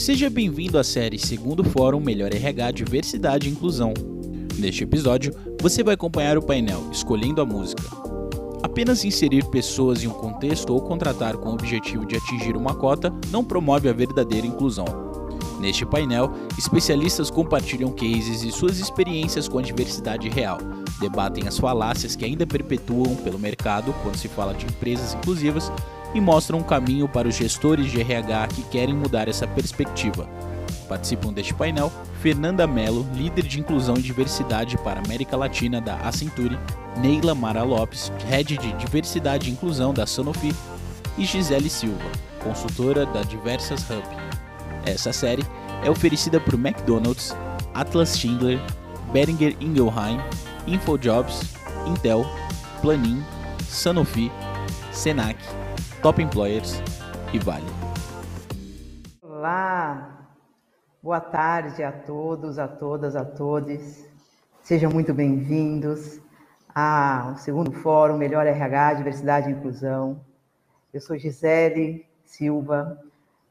Seja bem-vindo à série Segundo Fórum Melhor RH Diversidade e Inclusão. Neste episódio, você vai acompanhar o painel Escolhendo a Música. Apenas inserir pessoas em um contexto ou contratar com o objetivo de atingir uma cota não promove a verdadeira inclusão. Neste painel, especialistas compartilham cases e suas experiências com a diversidade real, debatem as falácias que ainda perpetuam pelo mercado quando se fala de empresas inclusivas e mostram um caminho para os gestores de RH que querem mudar essa perspectiva. Participam deste painel Fernanda Mello, líder de inclusão e diversidade para América Latina da Accenture, Neila Mara Lopes, head de diversidade e inclusão da Sanofi, e Gisele Silva, consultora da Diversas Hub. Essa série é oferecida por McDonald's, Atlas Schindler, Beringer Ingelheim, InfoJobs, Intel, Planin, Sanofi, Senac, Top Employers e Vale. Olá, boa tarde a todos, a todas, a todos. Sejam muito bem-vindos ao segundo Fórum Melhor RH, Diversidade e Inclusão. Eu sou Gisele Silva,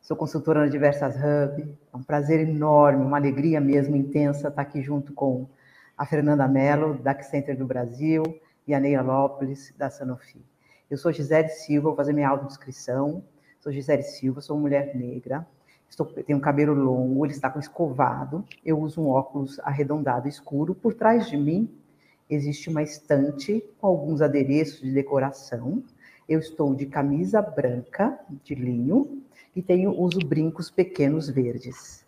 sou consultora na Diversas Hub. É um prazer enorme, uma alegria mesmo intensa estar aqui junto com a Fernanda Mello, da Center do Brasil, e a Neia Lopes, da Sanofi. Eu sou Gisele Silva, vou fazer minha autodescrição. Sou Gisele Silva, sou mulher negra, estou, tenho um cabelo longo, ele está com escovado, eu uso um óculos arredondado escuro. Por trás de mim existe uma estante com alguns adereços de decoração. Eu estou de camisa branca, de linho, e tenho uso brincos pequenos verdes.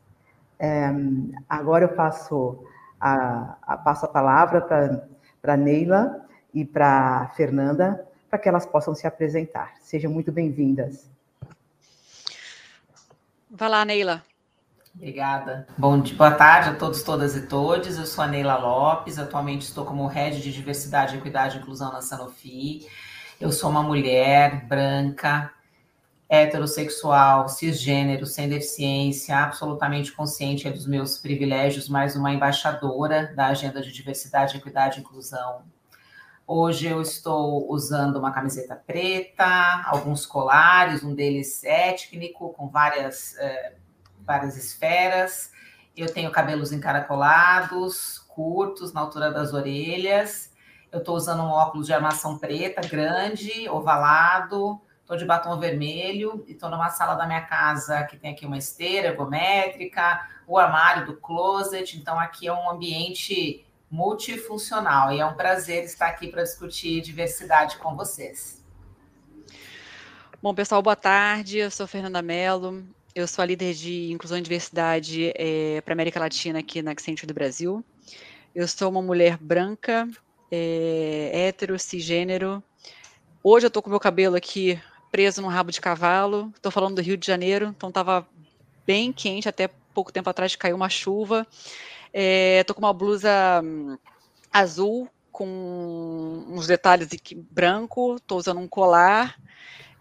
É, agora eu passo a, a, passo a palavra para Neila e para Fernanda, para que elas possam se apresentar. Sejam muito bem-vindas. Vai lá, Neila. Obrigada. Bom dia, boa tarde a todos, todas e todes. Eu sou a Neila Lopes, atualmente estou como Head de Diversidade, Equidade e Inclusão na Sanofi. Eu sou uma mulher branca, heterossexual, cisgênero, sem deficiência, absolutamente consciente dos meus privilégios, mais uma embaixadora da Agenda de Diversidade, Equidade e Inclusão. Hoje eu estou usando uma camiseta preta, alguns colares, um deles étnico, com várias, é, várias esferas. Eu tenho cabelos encaracolados, curtos, na altura das orelhas. Eu estou usando um óculos de armação preta, grande, ovalado, estou de batom vermelho e estou numa sala da minha casa que tem aqui uma esteira ergométrica, o armário do closet. Então, aqui é um ambiente multifuncional e é um prazer estar aqui para discutir diversidade com vocês. Bom, pessoal, boa tarde. Eu sou Fernanda Mello. Eu sou a líder de inclusão e diversidade é, para a América Latina aqui na Accenture do Brasil. Eu sou uma mulher branca, é, hétero, cisgênero. Hoje eu estou com meu cabelo aqui preso num rabo de cavalo. Estou falando do Rio de Janeiro, então estava bem quente, até pouco tempo atrás caiu uma chuva. É, com uma blusa hum, azul com uns detalhes aqui branco. Estou usando um colar.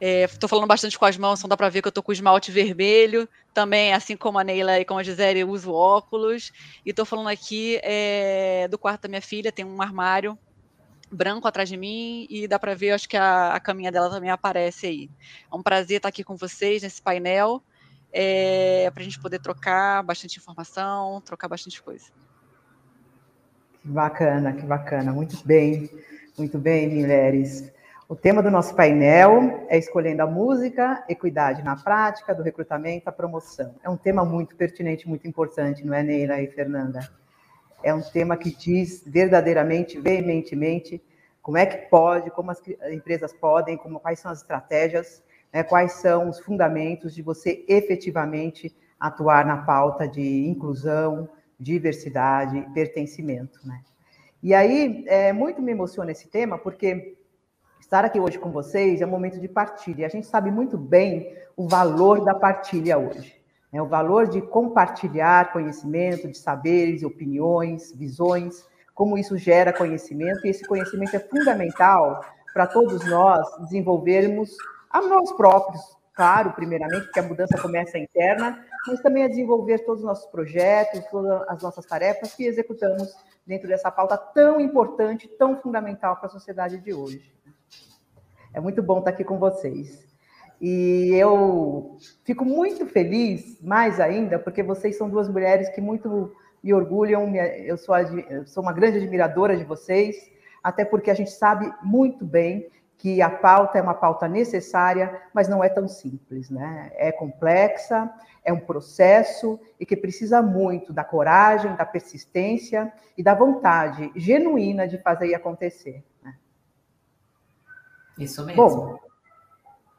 É, falando bastante com as mãos, então dá para ver que eu estou com esmalte vermelho. Também, assim como a Neila e como a Gisele, eu uso óculos. E estou falando aqui é, do quarto da minha filha, tem um armário branco atrás de mim e dá para ver, acho que a, a caminha dela também aparece aí. É um prazer estar aqui com vocês nesse painel, é, para a gente poder trocar bastante informação, trocar bastante coisa. Que bacana, que bacana. Muito bem, muito bem, mulheres. O tema do nosso painel é escolhendo a música, equidade na prática, do recrutamento à promoção. É um tema muito pertinente, muito importante, não é, Neila e Fernanda? É um tema que diz verdadeiramente, veementemente, como é que pode, como as empresas podem, como, quais são as estratégias, né, quais são os fundamentos de você efetivamente atuar na pauta de inclusão, diversidade, pertencimento. Né? E aí, é, muito me emociona esse tema, porque estar aqui hoje com vocês é um momento de partilha. A gente sabe muito bem o valor da partilha hoje. Né? O valor de compartilhar conhecimento, de saberes, opiniões, visões, como isso gera conhecimento, e esse conhecimento é fundamental para todos nós desenvolvermos a nós próprios, claro, primeiramente, porque a mudança começa interna, mas também a desenvolver todos os nossos projetos, todas as nossas tarefas que executamos dentro dessa pauta tão importante, tão fundamental para a sociedade de hoje. É muito bom estar aqui com vocês. E eu fico muito feliz, mais ainda, porque vocês são duas mulheres que muito me orgulham. Eu sou, eu sou uma grande admiradora de vocês, até porque a gente sabe muito bem que a pauta é uma pauta necessária, mas não é tão simples, né? É complexa, é um processo e que precisa muito da coragem, da persistência e da vontade genuína de fazer acontecer. Né? Isso mesmo. Bom,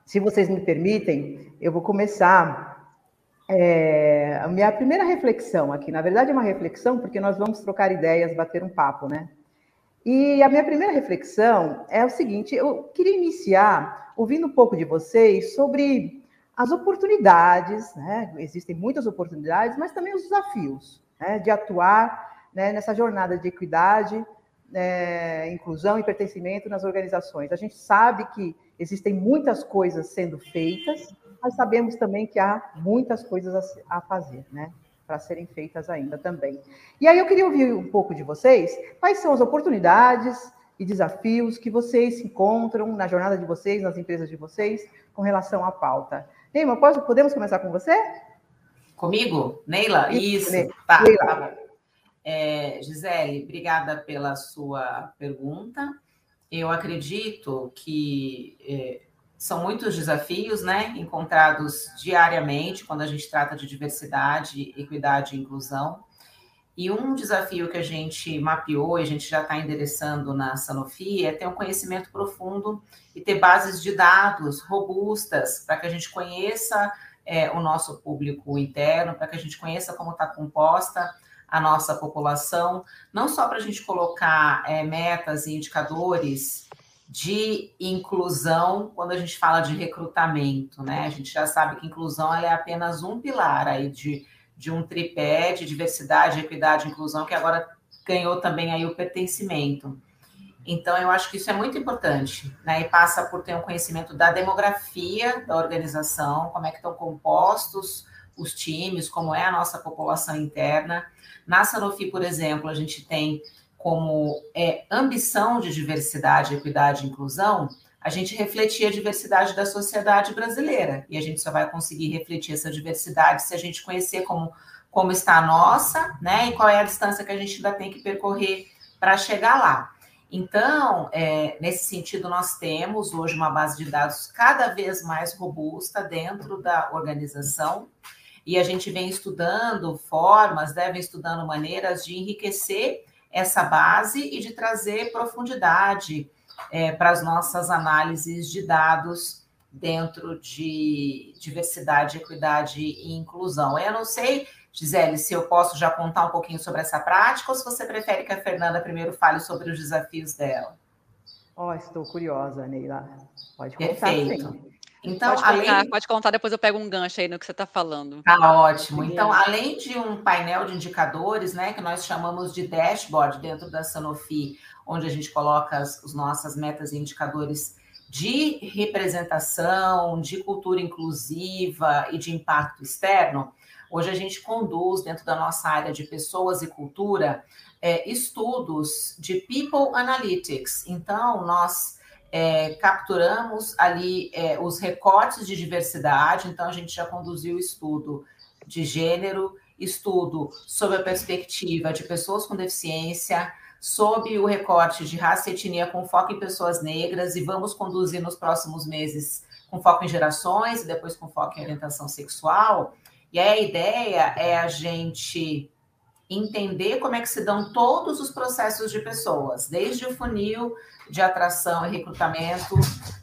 se vocês me permitem, eu vou começar é, a minha primeira reflexão aqui. Na verdade, é uma reflexão porque nós vamos trocar ideias, bater um papo, né? E a minha primeira reflexão é o seguinte: eu queria iniciar ouvindo um pouco de vocês sobre as oportunidades, né? Existem muitas oportunidades, mas também os desafios né? de atuar né? nessa jornada de equidade, né? inclusão e pertencimento nas organizações. A gente sabe que existem muitas coisas sendo feitas, mas sabemos também que há muitas coisas a, fazer, né? Para serem feitas ainda também. E aí eu queria ouvir um pouco de vocês, quais são as oportunidades e desafios que vocês encontram na jornada de vocês, nas empresas de vocês, com relação à pauta. Neima, podemos começar com você? Comigo? Neila? Isso, Isso. tá, Neila. tá bom. É, Gisele, obrigada pela sua pergunta. Eu acredito que é, são muitos desafios, né, encontrados diariamente quando a gente trata de diversidade, equidade e inclusão. E um desafio que a gente mapeou e a gente já está endereçando na Sanofi é ter um conhecimento profundo e ter bases de dados robustas para que a gente conheça é, o nosso público interno, para que a gente conheça como está composta a nossa população, não só para a gente colocar é, metas e indicadores de inclusão quando a gente fala de recrutamento, né? A gente já sabe que inclusão é apenas um pilar aí de, de um tripé de diversidade, equidade e inclusão, que agora ganhou também aí o pertencimento. Então, eu acho que isso é muito importante, né? E passa por ter um conhecimento da demografia da organização, como é que estão compostos os times, como é a nossa população interna. Na Sanofi, por exemplo, a gente tem como é, ambição de diversidade, equidade e inclusão, a gente refletir a diversidade da sociedade brasileira. E a gente só vai conseguir refletir essa diversidade se a gente conhecer como, como está a nossa, né? E qual é a distância que a gente ainda tem que percorrer para chegar lá. Então, é, nesse sentido, nós temos hoje uma base de dados cada vez mais robusta dentro da organização, e a gente vem estudando formas, né, vem estudando maneiras de enriquecer essa base e de trazer profundidade é, para as nossas análises de dados dentro de diversidade, equidade e inclusão. Eu não sei, Gisele, se eu posso já contar um pouquinho sobre essa prática ou se você prefere que a Fernanda primeiro fale sobre os desafios dela. Oh, estou curiosa, Neila. Pode contar, Perfeito. Sim. Então, pode, além... contar, pode contar, depois eu pego um gancho aí no que você está falando. Tá ótimo. Então, além de um painel de indicadores, né, que nós chamamos de dashboard dentro da Sanofi, onde a gente coloca as, as nossas metas e indicadores de representação, de cultura inclusiva e de impacto externo, hoje a gente conduz dentro da nossa área de pessoas e cultura é, estudos de People Analytics. Então, nós é, capturamos ali é, os recortes de diversidade, então a gente já conduziu estudo de gênero, estudo sobre a perspectiva de pessoas com deficiência, sob o recorte de raça e etnia com foco em pessoas negras, e vamos conduzir nos próximos meses com foco em gerações e depois com foco em orientação sexual. E aí a ideia é a gente entender como é que se dão todos os processos de pessoas, desde o funil de atração e recrutamento,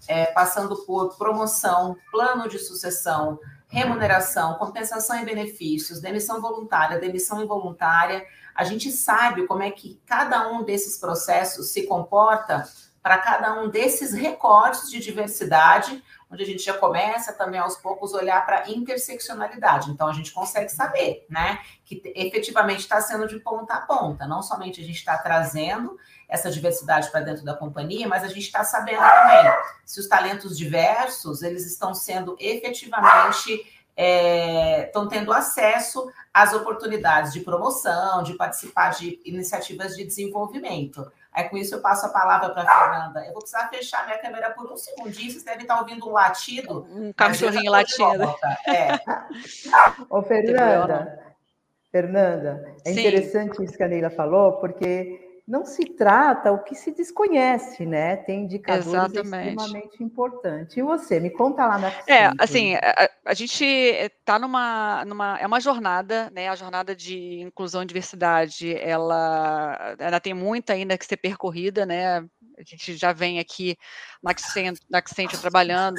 é, passando por promoção, plano de sucessão, remuneração, compensação e benefícios, demissão voluntária, demissão involuntária. A gente sabe como é que cada um desses processos se comporta para cada um desses recortes de diversidade, onde a gente já começa também aos poucos olhar para a interseccionalidade. Então a gente consegue saber, né, que efetivamente está sendo de ponta a ponta. Não somente a gente está trazendo essa diversidade para dentro da companhia, mas a gente está sabendo também se os talentos diversos eles estão sendo efetivamente estão é, tendo acesso às oportunidades de promoção, de participar de iniciativas de desenvolvimento. Aí, com isso, eu passo a palavra para a Fernanda. Eu vou precisar fechar minha câmera por um segundinho. Vocês devem estar ouvindo um latido. Um cachorrinho latindo. É. Ô, Fernanda, Fernanda, é Sim. interessante isso que a Neila falou, porque não se trata o que se desconhece, né? Tem indicadores Exatamente. extremamente importantes. E você, me conta lá na É, assim, a, a gente está numa, numa. É uma jornada, né? A jornada de inclusão e diversidade, ela ainda tem muita ainda que ser percorrida, né? A gente já vem aqui na Accenture trabalhando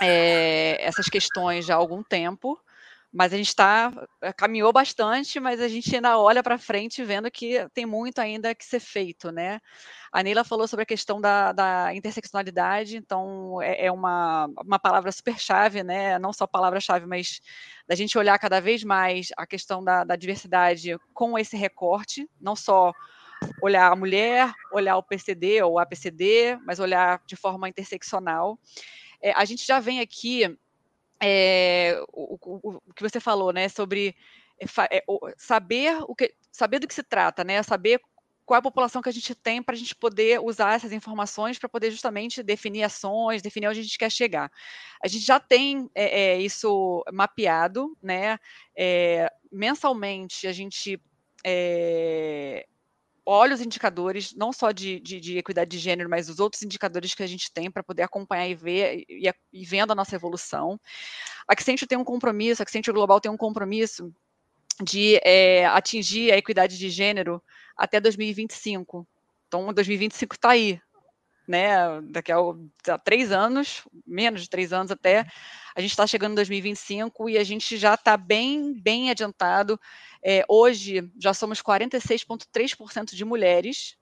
é, essas questões já há algum tempo mas a gente está eh, caminhou bastante, mas a gente ainda olha para frente vendo que tem muito ainda que ser feito, né? A Neila falou sobre a questão da, da interseccionalidade, então é, é, uma, uma palavra super chave, né? Não só palavra-chave, mas da gente olhar cada vez mais a questão da, da diversidade com esse recorte, não só olhar a mulher, olhar o PCD ou a PCD, mas olhar de forma interseccional. É, a gente já vem aqui é, o, o, o, que você falou, né, sobre é, saber o que saber do que se trata, né, saber qual é a população que a gente tem para a gente poder usar essas informações para poder justamente definir ações, definir onde a gente quer chegar. A gente já tem é, isso mapeado, né? mensalmente a gente olha os indicadores, não só de, de, de, equidade de gênero, mas os outros indicadores que a gente tem para poder acompanhar e ver e, e, vendo a nossa evolução. A Accenture tem um compromisso, a Accenture Global tem um compromisso de é, atingir a equidade de gênero até 2025. Então, 2025 está aí, né? Daqui a, a, três anos, menos de três anos até, a gente está chegando em 2025 e a gente já está bem, bem adiantado é, hoje já somos 46,3% de mulheres,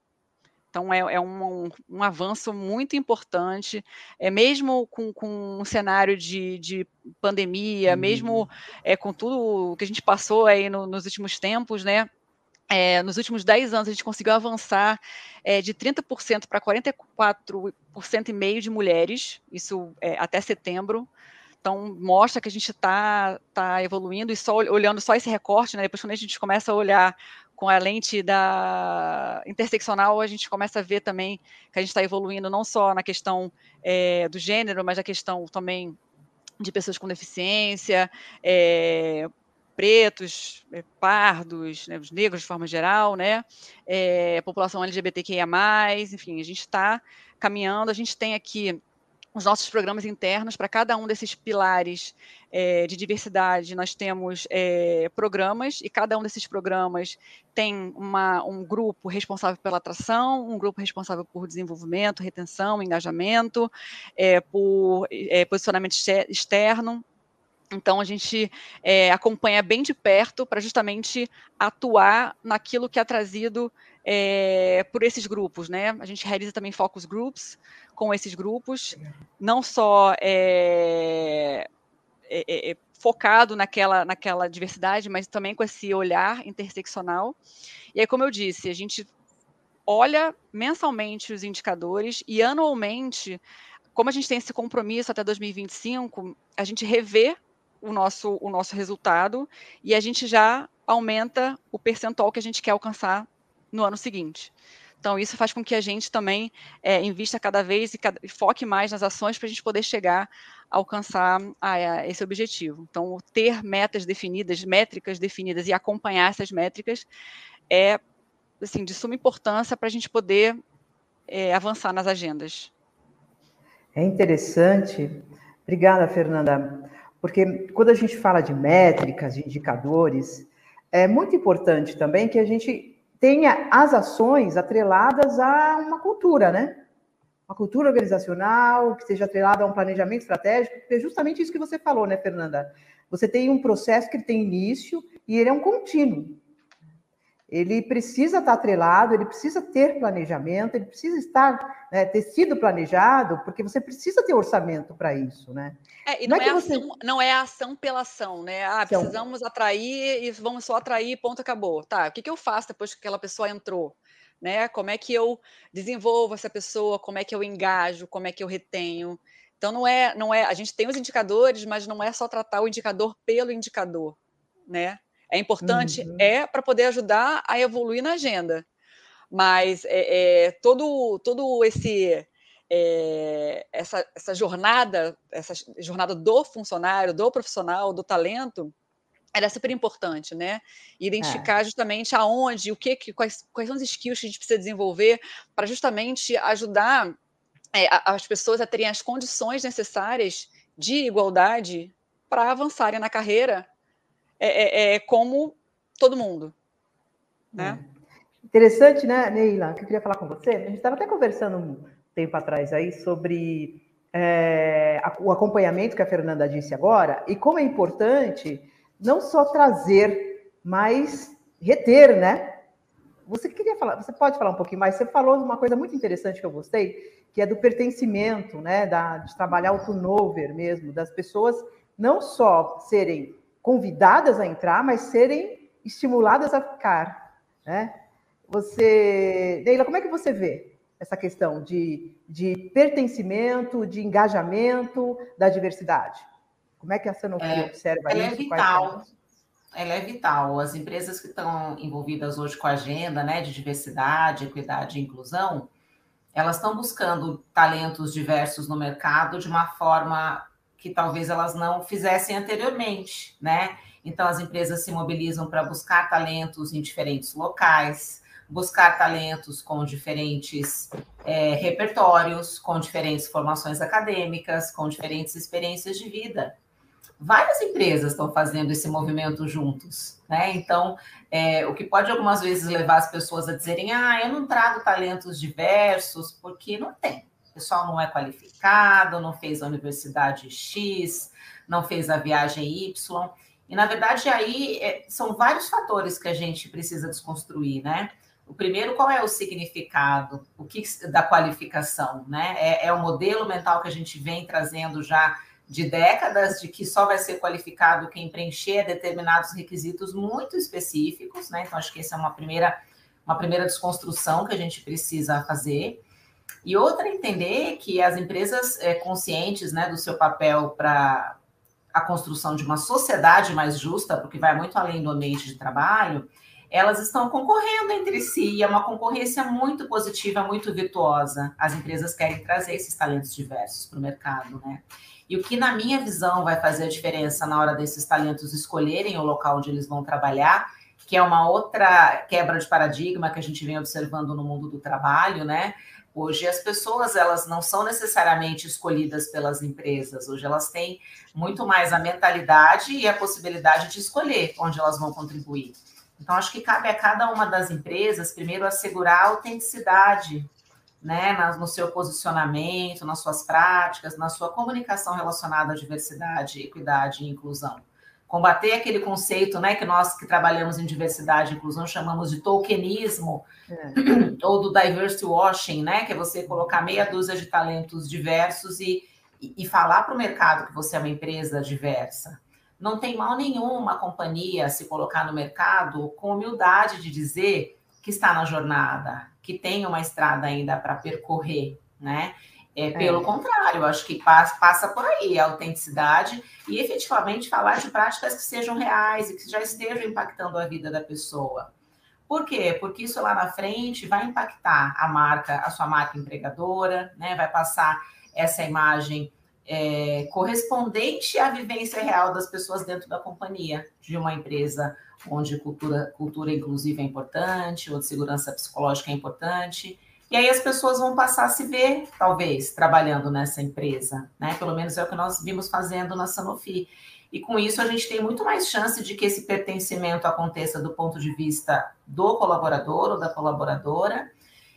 então é, é um, um, um, avanço muito importante, é mesmo com, com um cenário de, de pandemia, uhum. mesmo é, com tudo que a gente passou aí no, nos últimos tempos, né? É, nos últimos 10 anos a gente conseguiu avançar é, de 30% para 44% e meio de mulheres, isso é, até setembro. Então, mostra que a gente está tá evoluindo e só olhando só esse recorte, né? Depois, quando a gente começa a olhar com a lente da interseccional, a gente começa a ver também que a gente está evoluindo não só na questão é, do gênero, mas na questão também de pessoas com deficiência, é, pretos, é, pardos, né, os negros de forma geral, né, é, população LGBTQIA+, enfim, a gente está caminhando, a gente tem aqui os nossos programas internos para cada um desses pilares é, de diversidade. Nós temos é, programas e cada um desses programas tem uma, um grupo responsável pela atração, um grupo responsável por desenvolvimento, retenção, engajamento, é, por posicionamento externo. Então, a gente é, acompanha bem de perto para justamente atuar naquilo que é trazido é, por esses grupos, né? A gente realiza também focus groups com esses grupos, não só é, é, é, focado naquela, naquela diversidade, mas também com esse olhar interseccional. E aí, como eu disse, a gente olha mensalmente os indicadores e anualmente, como a gente tem esse compromisso até 2025, a gente revê o nosso, o nosso resultado e a gente já aumenta o percentual que a gente quer alcançar no ano seguinte. Então, isso faz com que a gente também é, invista cada vez e, cada, e, foque mais nas ações para a gente poder chegar a alcançar a, a esse objetivo. Então, ter metas definidas, métricas definidas e acompanhar essas métricas é assim, de suma importância para a gente poder é, avançar nas agendas. É interessante. Obrigada, Fernanda. Porque quando a gente fala de métricas, de indicadores, é muito importante também que a gente tenha as ações atreladas a uma cultura, né? Uma cultura organizacional que seja atrelada a um planejamento estratégico, porque é justamente isso que você falou, né, Fernanda? Você tem um processo que tem início e ele é um contínuo ele precisa estar atrelado, ele precisa ter planejamento, ele precisa estar, né, ter sido planejado, porque você precisa ter orçamento para isso, né? É, e não, não, é, é você... ação, não é ação pela ação, né? Ah, precisamos atrair e vamos só atrair, ponto, acabou. Tá, o que, que eu faço depois que aquela pessoa entrou? Né? Como é que eu desenvolvo essa pessoa? Como é que eu engajo? Como é que eu retenho? Então não é, não é, a gente tem os indicadores, mas não é só tratar o indicador pelo indicador, né? É importante, uhum. é para poder ajudar a evoluir na agenda, mas é, é todo, todo esse é, essa, essa jornada, essa jornada do funcionário, do profissional, do talento, era super importante, né? Identificar é. justamente aonde, o que, quais, quais são os skills que a gente precisa desenvolver para justamente ajudar é, as pessoas a terem as condições necessárias de igualdade para avançarem na carreira é, é, é, como todo mundo, né? É. Interessante, né, Neila? Que eu queria falar com você. A gente estava até conversando um tempo atrás aí sobre é, o acompanhamento que a Fernanda disse agora e como é importante não só trazer, mas reter, né? Você queria falar, você pode falar um pouquinho mais? Você falou uma coisa muito interessante que eu gostei, que é do pertencimento, né? Da, de trabalhar o turnover mesmo, das pessoas não só serem convidadas a entrar, mas serem estimuladas a ficar, né? Você, Neila, como é que você vê essa questão de, de pertencimento, de engajamento da diversidade? Como é que a Sanofi é, observa ela isso? É vital. Ela é vital. As empresas que estão envolvidas hoje com a agenda né, de diversidade, equidade e inclusão, elas estão buscando talentos diversos no mercado de uma forma que talvez elas não fizessem anteriormente, né? Então, as empresas se mobilizam para buscar talentos em diferentes locais, buscar talentos com diferentes é, repertórios, com diferentes formações acadêmicas, com diferentes experiências de vida várias empresas estão fazendo esse movimento juntos, né? Então, é, o que pode algumas vezes levar as pessoas a dizerem: ah, eu não trago talentos diversos, porque não tem. O pessoal não é qualificado, não fez a universidade X, não fez a viagem Y. E, na verdade, aí é, são vários fatores que a gente precisa desconstruir, né? O primeiro, qual é o significado o que, da qualificação, né? É, é o modelo mental que a gente vem trazendo já de décadas de que só vai ser qualificado quem preencher determinados requisitos muito específicos, né? Então, acho que essa é uma primeira, uma primeira desconstrução que a gente precisa fazer. E outra, entender que as empresas é, conscientes né, do seu papel para a construção de uma sociedade mais justa, porque vai muito além do ambiente de trabalho, elas estão concorrendo entre si, e é uma concorrência muito positiva, muito virtuosa. As empresas querem trazer esses talentos diversos para o mercado, né? E o que, na minha visão, vai fazer a diferença na hora desses talentos escolherem o local onde eles vão trabalhar, que é uma outra quebra de paradigma que a gente vem observando no mundo do trabalho, né? Hoje as pessoas elas não são necessariamente escolhidas pelas empresas, hoje elas têm muito mais a mentalidade e a possibilidade de escolher onde elas vão contribuir. Então acho que cabe a cada uma das empresas primeiro assegurar a autenticidade né, no seu posicionamento, nas suas práticas, na sua comunicação relacionada à diversidade, equidade e inclusão. Combater aquele conceito, né, que nós que trabalhamos em diversidade e inclusão chamamos de tokenismo, é. ou do diversity washing, né, que é você colocar meia dúzia de talentos diversos e, e, e falar para o mercado que você é uma empresa diversa. Não tem mal nenhum uma companhia se colocar no mercado com humildade de dizer que está na jornada, que tem uma estrada ainda para percorrer, né? É, pelo é. contrário, acho que passa, passa por aí a autenticidade e efetivamente falar de práticas que sejam reais e que já estejam impactando a vida da pessoa. Por quê? Porque isso lá na frente vai impactar a marca, a sua marca empregadora, né? Vai passar essa imagem é, correspondente à vivência real das pessoas dentro da companhia de uma empresa onde cultura, cultura inclusiva é importante, onde segurança psicológica é importante. E aí as pessoas vão passar a se ver, talvez, trabalhando nessa empresa, né? Pelo menos é o que nós vimos fazendo na Sanofi. E com isso a gente tem muito mais chance de que esse pertencimento aconteça do ponto de vista do colaborador ou da colaboradora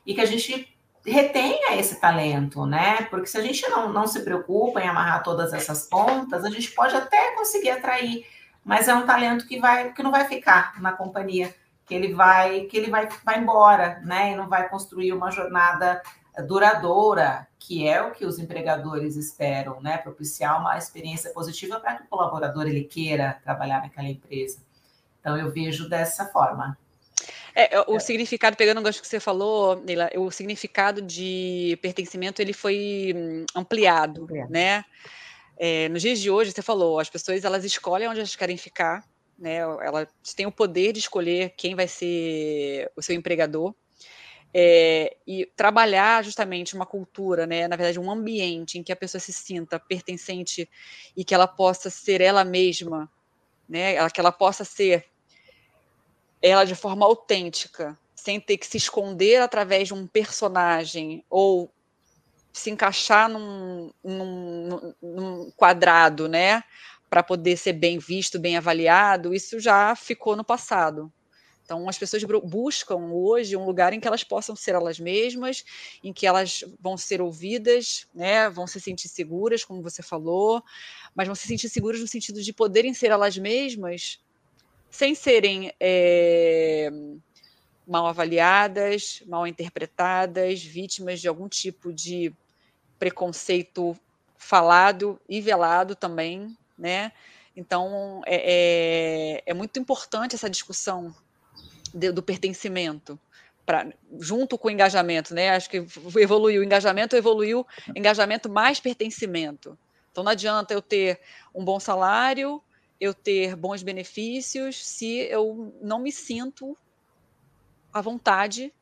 e que a gente retenha esse talento, né? Porque se a gente não, não se preocupa em amarrar todas essas pontas, a gente pode até conseguir atrair mas é um talento que vai que não vai ficar na companhia, que ele vai que ele vai, vai embora, né? E não vai construir uma jornada duradoura, que é o que os empregadores esperam, né? Propiciar uma experiência positiva para que o colaborador ele queira trabalhar naquela empresa. Então eu vejo dessa forma. É, o é. significado, pegando o gancho que você falou, Neila, o significado de pertencimento ele foi hum, ampliado, ampliado. né? É, nos dias de hoje, você falou, as pessoas elas escolhem onde elas querem ficar, né? Elas têm o poder de escolher quem vai ser o seu empregador. É, e trabalhar justamente uma cultura, né, na verdade, um ambiente em que a pessoa se sinta pertencente e que ela possa ser ela mesma, né, que ela possa ser ela de forma autêntica, sem ter que se esconder através de um personagem ou se encaixar num, num, num quadrado, né, para poder ser bem visto, bem avaliado, isso já ficou no passado. Então, as pessoas buscam hoje um lugar em que elas possam ser elas mesmas, em que elas vão ser ouvidas, né, vão se sentir seguras, como você falou, mas vão se sentir seguras no sentido de poderem ser elas mesmas sem serem é, mal avaliadas, mal interpretadas, vítimas de algum tipo de preconceito falado e velado também, né? Então é, é, é muito importante essa discussão de, do pertencimento. Pra, junto com o engajamento, né? Acho que evoluiu o engajamento, evoluiu engajamento mais pertencimento. Então não adianta eu ter um bom salário, eu ter bons benefícios, se eu não me sinto à vontade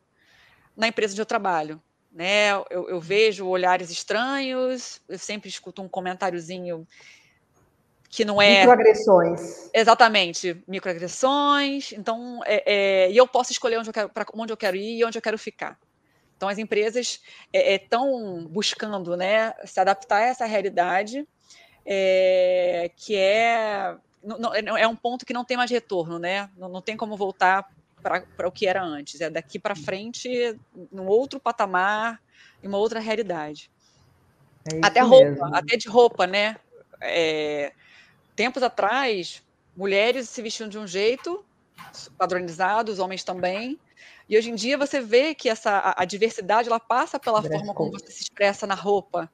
na empresa onde eu trabalho. Né? Eu, eu vejo olhares estranhos, eu sempre escuto um comentáriozinho que não é. Microagressões. Exatamente, microagressões. Então, é, é, e eu posso escolher onde eu quero, para onde eu quero ir e onde eu quero ficar. Então, as empresas estão é, é buscando né, se adaptar a essa realidade, é, que é, não, é um ponto que não tem mais retorno, né? Não, não tem como voltar para o que era antes. É daqui para frente, num outro patamar, em uma outra realidade. É até roupa, mesmo. até de roupa, né? É, tempos atrás, mulheres se vestiam de um jeito, padronizado, os homens também. E hoje em dia você vê que essa a, a diversidade ela passa pela forma como você se expressa na roupa,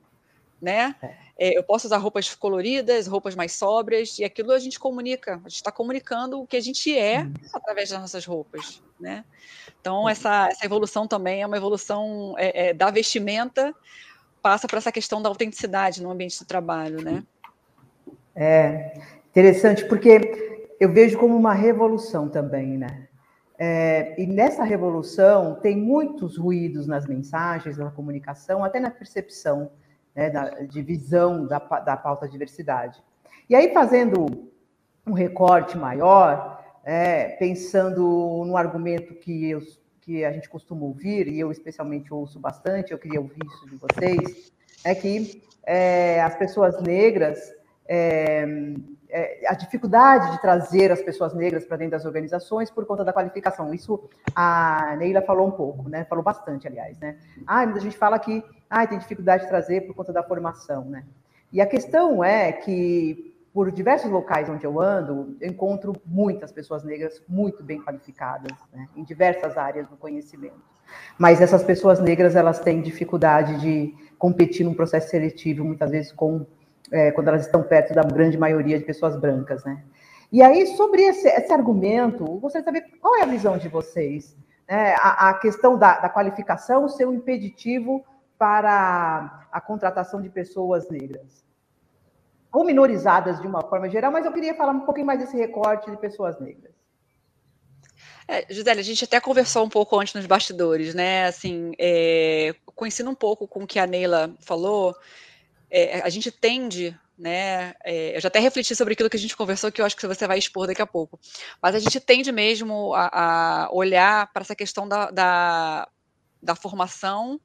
né? É. É, eu posso usar roupas coloridas, roupas mais sóbrias, e aquilo a gente comunica, a gente está comunicando o que a gente é uhum. através das nossas roupas, né? Então, uhum. essa, essa evolução também é uma evolução é, é, da vestimenta, passa para essa questão da autenticidade no ambiente do trabalho, né? É interessante, porque eu vejo como uma revolução também, né? É, e nessa revolução tem muitos ruídos nas mensagens, na comunicação, até na percepção né, da, de visão da, da pauta diversidade. E aí, fazendo um recorte maior, é, pensando no argumento que, eu, que a gente costuma ouvir, e eu especialmente ouço bastante, eu queria ouvir isso de vocês, é que é, as pessoas negras é, é, a dificuldade de trazer as pessoas negras para dentro das organizações por conta da qualificação. Isso a Neila falou um pouco, né? Falou bastante, aliás, né? Ah, a gente fala que ah, tem dificuldade de trazer por conta da formação, né? E a questão é que por diversos locais onde eu ando, eu encontro muitas pessoas negras muito bem qualificadas, né? em diversas áreas do conhecimento. Mas essas pessoas negras, elas têm dificuldade de competir num processo seletivo, muitas vezes com é, quando elas estão perto da grande maioria de pessoas brancas, né? E aí, sobre esse, esse argumento, eu gostaria de saber qual é a visão de vocês. Né? A, a, questão da, da, qualificação ser um impeditivo para a, contratação de pessoas negras. Ou minorizadas de uma forma geral, mas eu queria falar um pouquinho mais desse recorte de pessoas negras. É, Gisele, a gente até conversou um pouco antes nos bastidores, né? Assim, é, coincido um pouco com o que a Neila falou, é, a gente tende, né? É, eu já até refleti sobre aquilo que a gente conversou, que eu acho que você vai expor daqui a pouco. Mas a gente tende mesmo a, a olhar para essa questão da, da, da, formação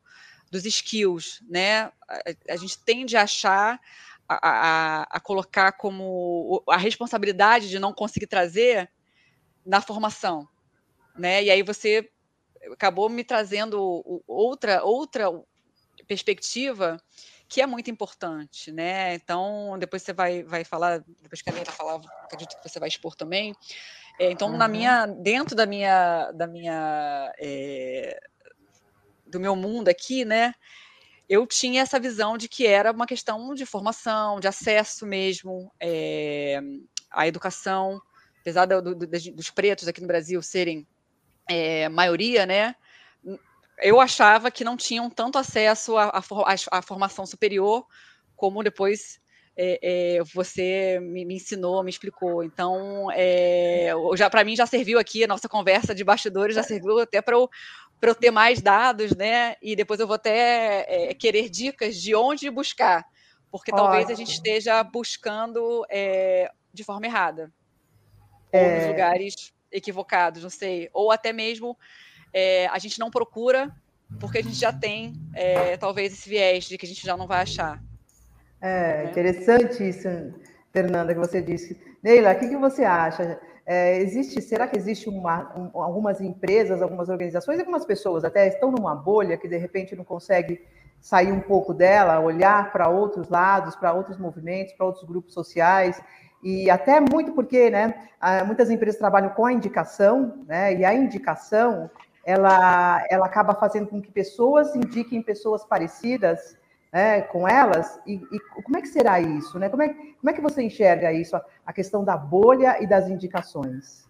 dos skills, né? A, a gente tende a achar, a, a, a colocar como a responsabilidade de não conseguir trazer na formação, né? E aí você acabou me trazendo outra outra perspectiva que é muito importante, né? Então, depois você vai, vai falar, depois que a Nena falar, acredito que você vai expor também. É, então, uhum. na minha, dentro da minha, da minha, é, do meu mundo aqui, né? Eu tinha essa visão de que era uma questão de formação, de acesso mesmo é, à educação, apesar do, do, dos pretos aqui no Brasil serem é, maioria, né, eu achava que não tinham tanto acesso à, à, à formação superior como depois é, é, você me, me, ensinou, me explicou. Então, é, já para mim já serviu aqui a nossa conversa de bastidores, já serviu até para eu, eu ter mais dados, né? E depois eu vou até é, querer dicas de onde buscar, porque talvez a gente esteja buscando é, de forma errada, ou nos é. lugares equivocados, não sei, ou até mesmo a gente não procura porque a gente já tem talvez esse viés de que a gente já não vai achar. É interessante isso, Fernanda, que você disse. Neila, o que, que você acha? É, existe, será que existe uma, um, algumas empresas, algumas organizações, algumas pessoas até estão numa bolha que de repente não consegue sair um pouco dela, olhar para outros lados, para outros movimentos, para outros grupos sociais e até muito porque, né, muitas empresas trabalham com a indicação, né, e a indicação ela, ela acaba fazendo com que pessoas indiquem pessoas parecidas né, com elas, e, e, como é que será isso? Né? Como, é, como é que você enxerga isso, a, a questão da bolha e das indicações?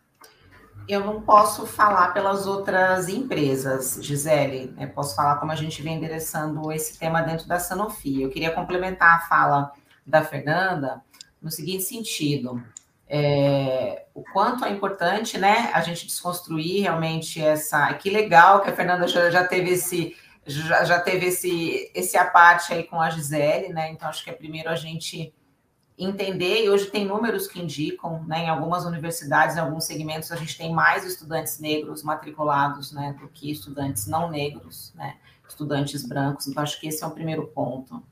Eu não posso falar pelas outras empresas, Gisele. Eu posso falar como a gente vem endereçando esse tema dentro da Sanofi. Eu queria complementar a fala da Fernanda no seguinte sentido. É, o quanto é importante, né, a gente desconstruir realmente essa. Que legal que a Fernanda já, já teve esse, já, já teve esse, esse aparte aí com a Gisele, né? Então, acho que é primeiro a gente entender, e hoje tem números que indicam, né, em algumas universidades, em alguns segmentos, a gente tem mais estudantes negros matriculados, né, do que estudantes não negros, né, estudantes brancos, então acho que esse é o primeiro ponto.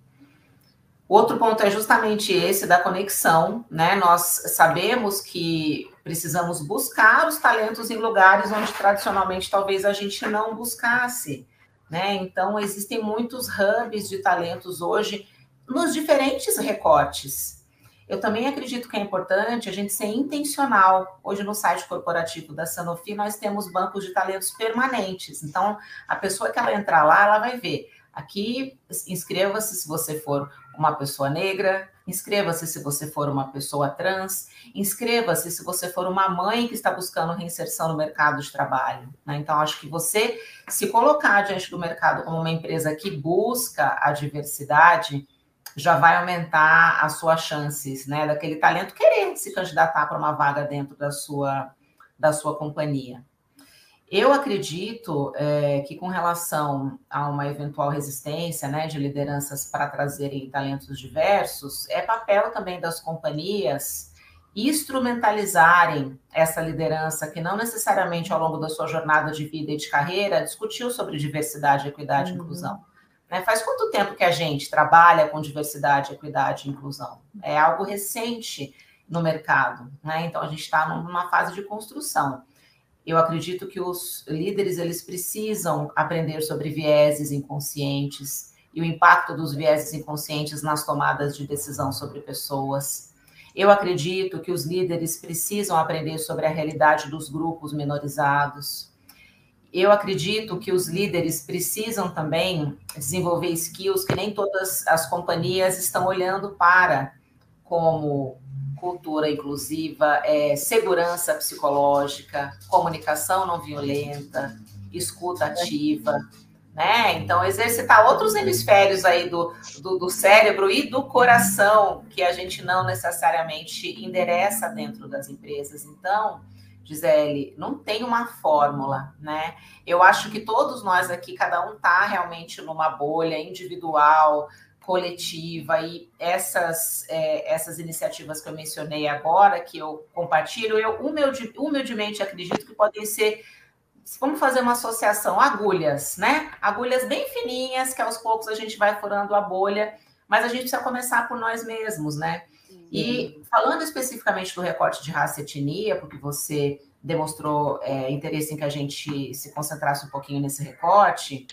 Outro ponto é justamente esse da conexão, né, nós sabemos que precisamos buscar os talentos em lugares onde tradicionalmente talvez a gente não buscasse, né? Então, existem muitos hubs de talentos hoje nos diferentes recortes. Eu também acredito que é importante a gente ser intencional. Hoje, no site corporativo da Sanofi, nós temos bancos de talentos permanentes. Então, a pessoa que ela entrar lá, ela vai ver. Aqui, inscreva-se se você for uma pessoa negra, Inscreva-se se você for uma pessoa trans, inscreva-se se você for uma mãe que está buscando reinserção no mercado de trabalho. Né? Então, acho que você se colocar diante do mercado como uma empresa que busca a diversidade já vai aumentar as suas chances, né? Daquele talento querer se candidatar para uma vaga dentro da sua, da sua companhia. Eu acredito é, que, com relação a uma eventual resistência né, de lideranças para trazerem talentos diversos, é papel também das companhias instrumentalizarem essa liderança que não necessariamente ao longo da sua jornada de vida e de carreira discutiu sobre diversidade, equidade uhum. e inclusão. Né? Faz quanto tempo que a gente trabalha com diversidade, equidade e inclusão? É algo recente no mercado, né? então a gente está numa fase de construção. Eu acredito que os líderes eles precisam aprender sobre vieses inconscientes e o impacto dos vieses inconscientes nas tomadas de decisão sobre pessoas. Eu acredito que os líderes precisam aprender sobre a realidade dos grupos minorizados. Eu acredito que os líderes precisam também desenvolver skills que nem todas as companhias estão olhando para, como cultura inclusiva, é, segurança psicológica, comunicação não violenta, escuta ativa, né? Então, exercitar outros hemisférios aí do, do, do, cérebro e do coração que a gente não necessariamente endereça dentro das empresas. Então, Gisele, não tem uma fórmula, né? Eu acho que todos nós aqui, cada um tá realmente numa bolha individual, coletiva e essas, é, essas iniciativas que eu mencionei agora, que eu compartilho, eu humilde, humildemente acredito que podem ser, vamos fazer uma associação, agulhas, né? Agulhas bem fininhas, que aos poucos a gente vai furando a bolha, mas a gente precisa começar por nós mesmos, né? E falando especificamente do recorte de raça e etnia, porque você demonstrou é, interesse em que a gente se concentrasse um pouquinho nesse recorte,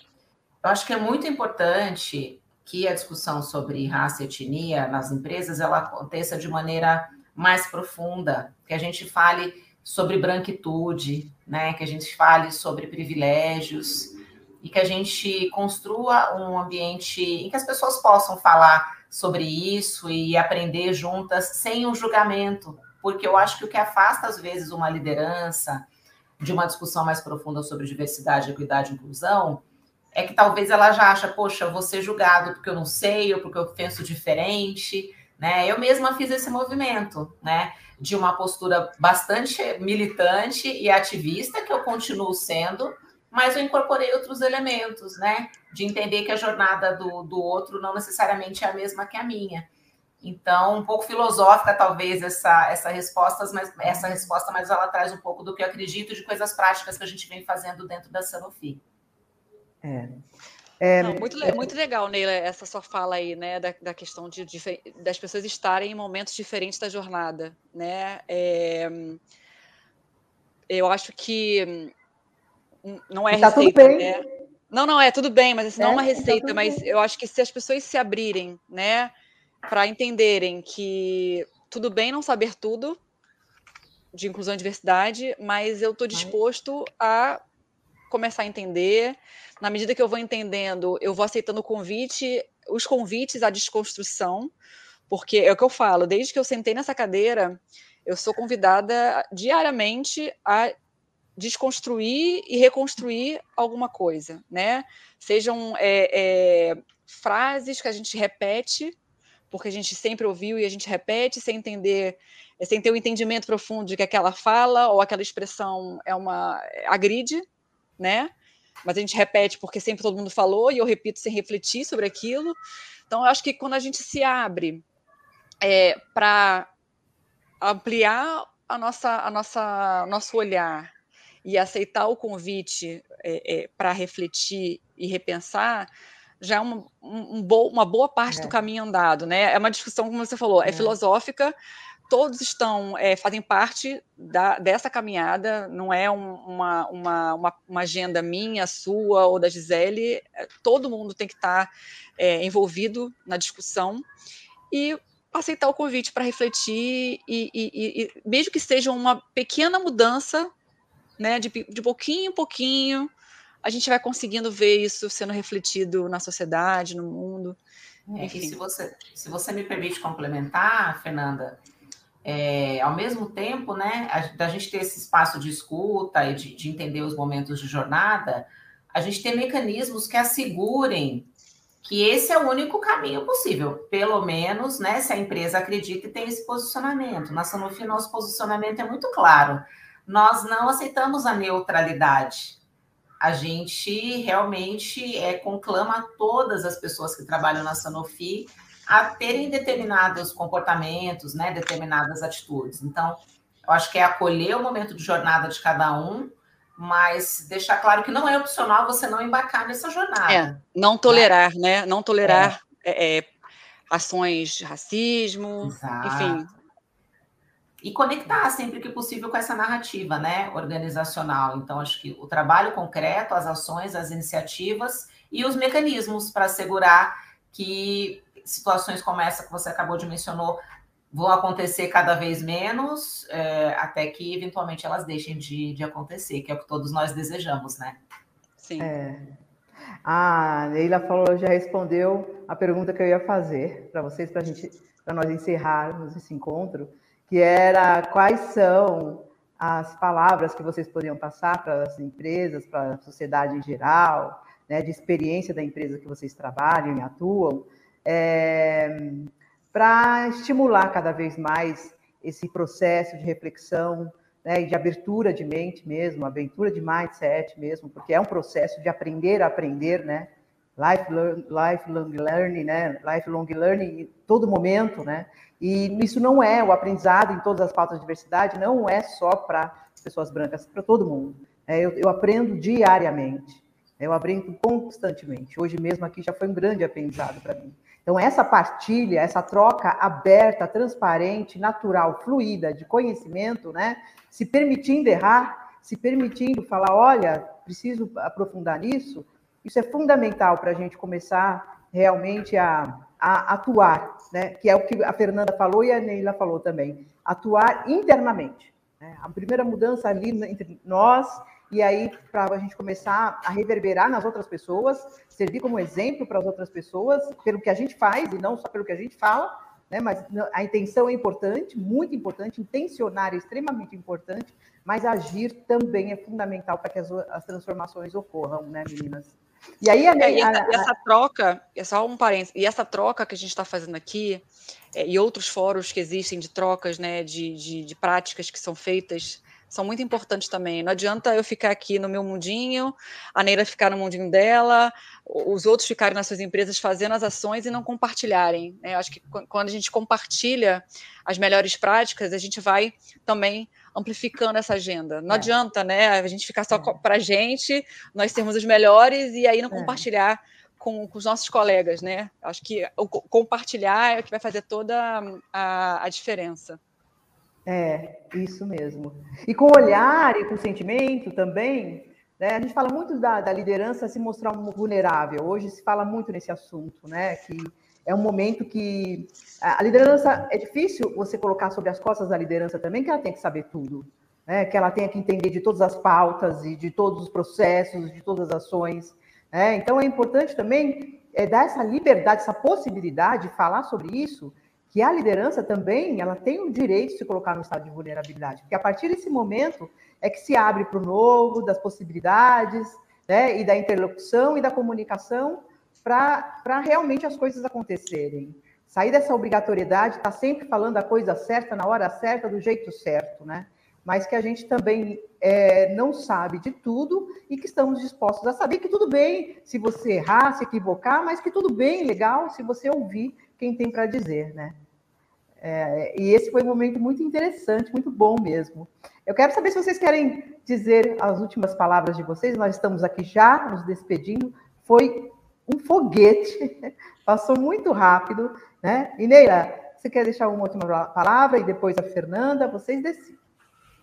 eu acho que é muito importante que a discussão sobre raça e etnia nas empresas ela aconteça de maneira mais profunda, que a gente fale sobre branquitude, né, que a gente fale sobre privilégios e que a gente construa um ambiente em que as pessoas possam falar sobre isso e aprender juntas sem um julgamento, porque eu acho que o que afasta às vezes uma liderança de uma discussão mais profunda sobre diversidade, equidade e inclusão, é que talvez ela já acha, poxa, vou ser julgado porque eu não sei ou porque eu penso diferente, né? Eu mesma fiz esse movimento, né? De uma postura bastante militante e ativista, que eu continuo sendo, mas eu incorporei outros elementos, né? De entender que a jornada do, do outro não necessariamente é a mesma que a minha. Então, um pouco filosófica, talvez, essa, essa resposta, mas essa resposta, mas ela traz um pouco do que eu acredito de coisas práticas que a gente vem fazendo dentro da Sanofi. É. É, Não, muito, é, muito legal, Neila, essa sua fala aí, né, da, da questão de, de, das pessoas estarem em momentos diferentes da jornada, né? É, eu acho que não é tá receita, né? Não, não, é tudo bem, mas assim, não é uma é, tá receita, tá mas eu acho que se as pessoas se abrirem, né, para entenderem que tudo bem não saber tudo de inclusão e diversidade, mas eu estou disposto a começar a entender. Na medida que eu vou entendendo, eu vou aceitando o convite, os convites à desconstrução, porque é o que eu falo, desde que eu sentei nessa cadeira, eu sou convidada diariamente a desconstruir e reconstruir alguma coisa, né? Sejam é, é, frases que a gente repete, porque a gente sempre ouviu e a gente repete sem entender, sem ter o um entendimento profundo de que aquela fala ou aquela expressão é uma agride, né? Mas a gente repete porque sempre todo mundo falou e eu repito sem refletir sobre aquilo. Então, eu acho que quando a gente se abre é, para ampliar a nossa, a nossa, nosso olhar e aceitar o convite é, é, para refletir e repensar, já é uma, um, uma boa parte do é. caminho andado, né? É uma discussão, como você falou, é, é. filosófica, todos estão é, fazem parte da, dessa caminhada, não é um, uma, uma, uma, agenda minha, sua ou da Gisele, é, todo mundo tem que estar é, envolvido na discussão e aceitar o convite para refletir e, e, e, mesmo que seja uma pequena mudança, né, de, de pouquinho em pouquinho, a gente vai conseguindo ver isso sendo refletido na sociedade, no mundo. É, Enfim. E se você, se você me permite complementar, Fernanda, é, ao mesmo tempo, né, a, da gente ter esse espaço de escuta e de, de entender os momentos de jornada, a gente tem mecanismos que assegurem que esse é o único caminho possível, pelo menos, né, se a empresa acredita e tem esse posicionamento. Na Sanofi, nosso posicionamento é muito claro. Nós não aceitamos a neutralidade. A gente realmente é, conclama todas as pessoas que trabalham na Sanofi a terem determinados comportamentos, né, determinadas atitudes. Então, eu acho que é acolher o momento de jornada de cada um, mas deixar claro que não é opcional você não embarcar nessa jornada. É, não tolerar, né? né? Não tolerar é. É, ações de racismo, Exato. enfim. E conectar sempre que possível com essa narrativa, né, organizacional. Então, acho que o trabalho concreto, as ações, as iniciativas e os mecanismos para assegurar que situações como essa que você acabou de mencionar vão acontecer cada vez menos, é, até que eventualmente elas deixem de, de acontecer, que é o que todos nós desejamos, né? Sim. É. A Neila falou, já respondeu a pergunta que eu ia fazer para vocês, para gente, para nós encerrarmos esse encontro, que era quais são as palavras que vocês poderiam passar para as empresas, para a sociedade em geral, né, de experiência da empresa que vocês trabalham e atuam, é, para estimular cada vez mais esse processo de reflexão né, e de abertura de mente mesmo, abertura de mindset mesmo, porque é um processo de aprender a aprender, né? Lifelong, lifelong learning, né? Lifelong learning em todo momento, né? E isso não é o aprendizado em todas as pautas de diversidade, não é só para pessoas brancas, para todo mundo. É, eu, eu aprendo diariamente, eu aprendo constantemente. Hoje mesmo aqui já foi um grande aprendizado para mim. Então, essa partilha, essa troca aberta, transparente, natural, fluida de conhecimento, né? Se permitindo errar, se permitindo falar, olha, preciso aprofundar nisso, isso é fundamental para a gente começar realmente a, a atuar, né? Que é o que a Fernanda falou e a Neila falou também, atuar internamente. Né? A primeira mudança ali entre nós e aí para a gente começar a reverberar nas outras pessoas, servir como exemplo para as outras pessoas, pelo que a gente faz e não só pelo que a gente fala, né? Mas a intenção é importante, muito importante, intencionar é extremamente importante, mas agir também é fundamental para que as, as transformações ocorram, né, meninas? E aí a, é, e essa, a, a... essa, troca, é só um parênteses, e essa troca que a gente está fazendo aqui, é, e outros fóruns que existem de trocas, né, de, de, de práticas que são feitas são muito importantes também. Não adianta eu ficar aqui no meu mundinho, a Neira ficar no mundinho dela, os outros ficarem nas suas empresas fazendo as ações e não compartilharem. Né? Acho que quando a gente compartilha as melhores práticas, a gente vai também amplificando essa agenda. Não é. adianta, né, a gente ficar só é. para a gente, nós sermos os melhores e aí não é. compartilhar com, com, os nossos colegas, né? Acho que o compartilhar é o que vai fazer toda a, a diferença. É, isso mesmo. E com olhar e com sentimento também, né? A gente fala muito da, da liderança se mostrar vulnerável. Hoje se fala muito nesse assunto, né? Que é um momento que a liderança é difícil você colocar sobre as costas da liderança também que ela tem que saber tudo, né? Que ela tenha que entender de todas as pautas e de todos os processos, de todas as ações. Né? Então é importante também é, dar essa liberdade, essa possibilidade de falar sobre isso que a liderança também ela tem o direito de se colocar no estado de vulnerabilidade, porque a partir desse momento é que se abre para o novo, das possibilidades, né, e da interlocução e da comunicação para realmente as coisas acontecerem. Sair dessa obrigatoriedade, estar tá sempre falando a coisa certa, na hora certa, do jeito certo, né? Mas que a gente também é, não sabe de tudo e que estamos dispostos a saber que tudo bem se você errar, se equivocar, mas que tudo bem, legal, se você ouvir quem tem para dizer, né? É, e esse foi um momento muito interessante, muito bom mesmo. Eu quero saber se vocês querem dizer as últimas palavras de vocês. Nós estamos aqui já nos despedindo. Foi um foguete, passou muito rápido, né? E Neila, você quer deixar uma última palavra e depois a Fernanda? Vocês decidem.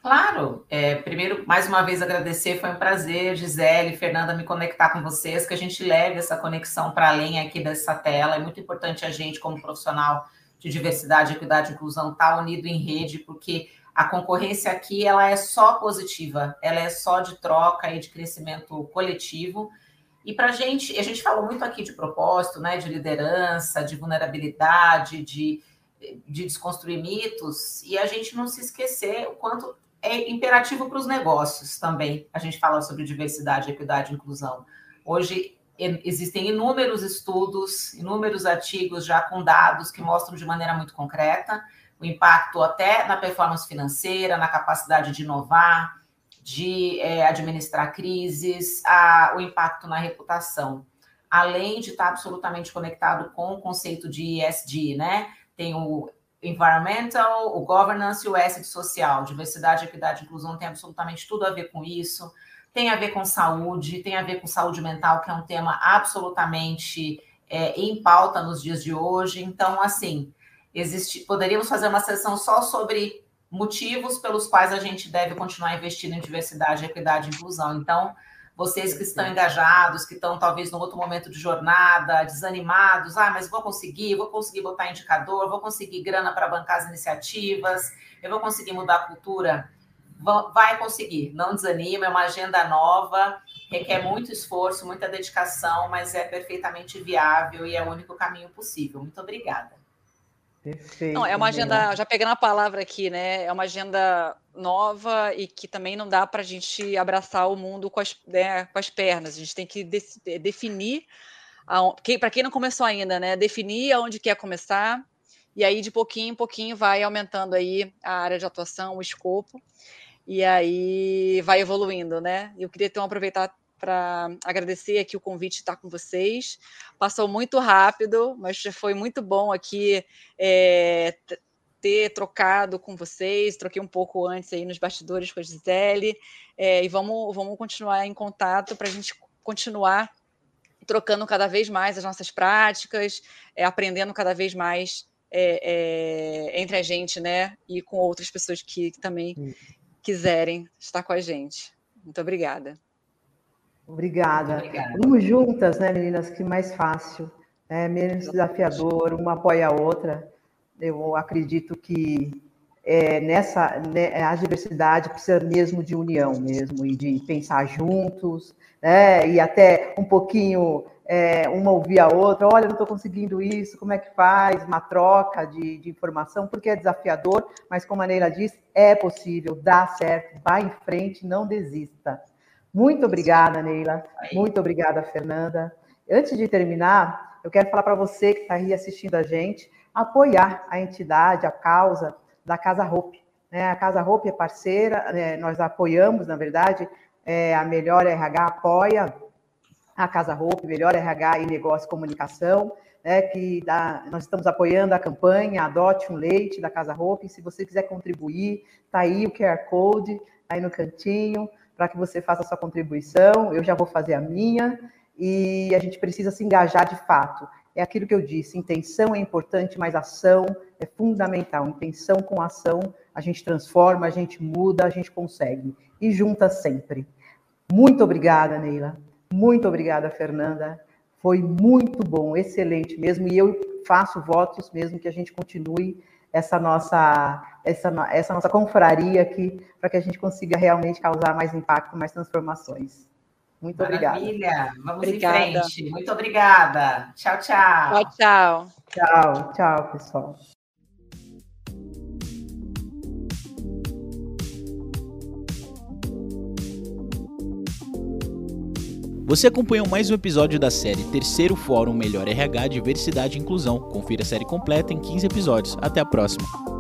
Claro. É, primeiro, mais uma vez agradecer, foi um prazer, Gisele, Fernanda, me conectar com vocês, que a gente leve essa conexão para além aqui dessa tela. É muito importante a gente, como profissional de diversidade, equidade e inclusão, estar tá unido em rede, porque a concorrência aqui ela é só positiva, ela é só de troca e de crescimento coletivo. E para a gente, a gente falou muito aqui de propósito, né, de liderança, de vulnerabilidade, de, de desconstruir mitos, e a gente não se esquecer o quanto é imperativo para os negócios também. A gente fala sobre diversidade, equidade e inclusão. Hoje existem inúmeros estudos, inúmeros artigos já com dados que mostram de maneira muito concreta o impacto até na performance financeira, na capacidade de inovar, de é, administrar crises, a, o impacto na reputação. Além de estar absolutamente conectado com o conceito de ESG, né? Tem o environmental, o governance e o de social. Diversidade, equidade e inclusão tem absolutamente tudo a ver com isso. Tem a ver com saúde, tem a ver com saúde mental, que é um tema absolutamente é, em pauta nos dias de hoje. Então, assim, existe, poderíamos fazer uma sessão só sobre motivos pelos quais a gente deve continuar investindo em diversidade, equidade e inclusão. Então, vocês que estão engajados, que estão talvez no outro momento de jornada, desanimados, ah, mas vou conseguir, vou conseguir botar indicador, vou conseguir grana para bancar as iniciativas, eu vou conseguir mudar a cultura. Vai conseguir, não desanima, é uma agenda nova, requer muito esforço, muita dedicação, mas é perfeitamente viável e é o único caminho possível. Muito obrigada. Perfeito. Não, é uma agenda, já pegando a palavra aqui, né? É uma agenda nova e que também não dá para a gente abraçar o mundo com as, né, com as pernas. A gente tem que de, definir, para quem não começou ainda, né? Definir aonde quer começar e aí de pouquinho em pouquinho vai aumentando aí a área de atuação, o escopo e aí vai evoluindo, né? Eu queria então aproveitar para agradecer aqui o convite de estar com vocês. Passou muito rápido, mas foi muito bom aqui é, ter trocado com vocês. Troquei um pouco antes aí nos bastidores com a Gisele. É, e vamos, vamos continuar em contato para a gente continuar trocando cada vez mais as nossas práticas, é, aprendendo cada vez mais é, é, entre a gente, né? E com outras pessoas que, que também quiserem estar com a gente. Muito obrigada. Obrigada. Obrigada. Vamos juntas, né, meninas? Que mais fácil, é menos desafiador, uma apoia a outra. Eu acredito que é, nessa né, a diversidade precisa mesmo de união mesmo e de pensar juntos, né? E até um pouquinho é, uma ouvir a outra, olha, não estou conseguindo isso, como é que faz? Uma troca de, de, informação, porque é desafiador, mas como a Neila disse, é possível, dá certo, vá em frente, não desista. Muito obrigada, Neila. Muito obrigada, Fernanda. Antes de terminar, eu quero falar para você que está aí assistindo a gente, apoiar a entidade, a causa da Casa Hope. Né? A Casa Hope é parceira, né? nós apoiamos, na verdade, é, a Melhor RH apoia a Casa Hope, Melhor RH e Negócio e Comunicação, né, que dá, nós estamos apoiando a campanha Adote um Leite da Casa Hope. Se você quiser contribuir, está aí o QR Code, aí no cantinho, para que você faça a sua contribuição. Eu já vou fazer a minha e a gente precisa se engajar de fato. É aquilo que eu disse: intenção é importante, mas ação é fundamental. Intenção com ação, a gente transforma, a gente muda, a gente consegue. E junta sempre. Muito obrigada, Neila. Muito obrigada, Fernanda. Foi muito bom, excelente mesmo. E eu faço votos mesmo que a gente continue essa nossa essa, essa nossa confraria aqui para que a gente consiga realmente causar mais impacto, mais transformações. Muito Maravilha. obrigada. Maravilha. Vamos obrigada. em frente. Muito obrigada. Tchau, tchau. Tchau, tchau. Tchau, tchau, pessoal. Você acompanhou mais um episódio da série Terceiro Fórum Melhor RH Diversidade e Inclusão. Confira a série completa em 15 episódios. Até a próxima.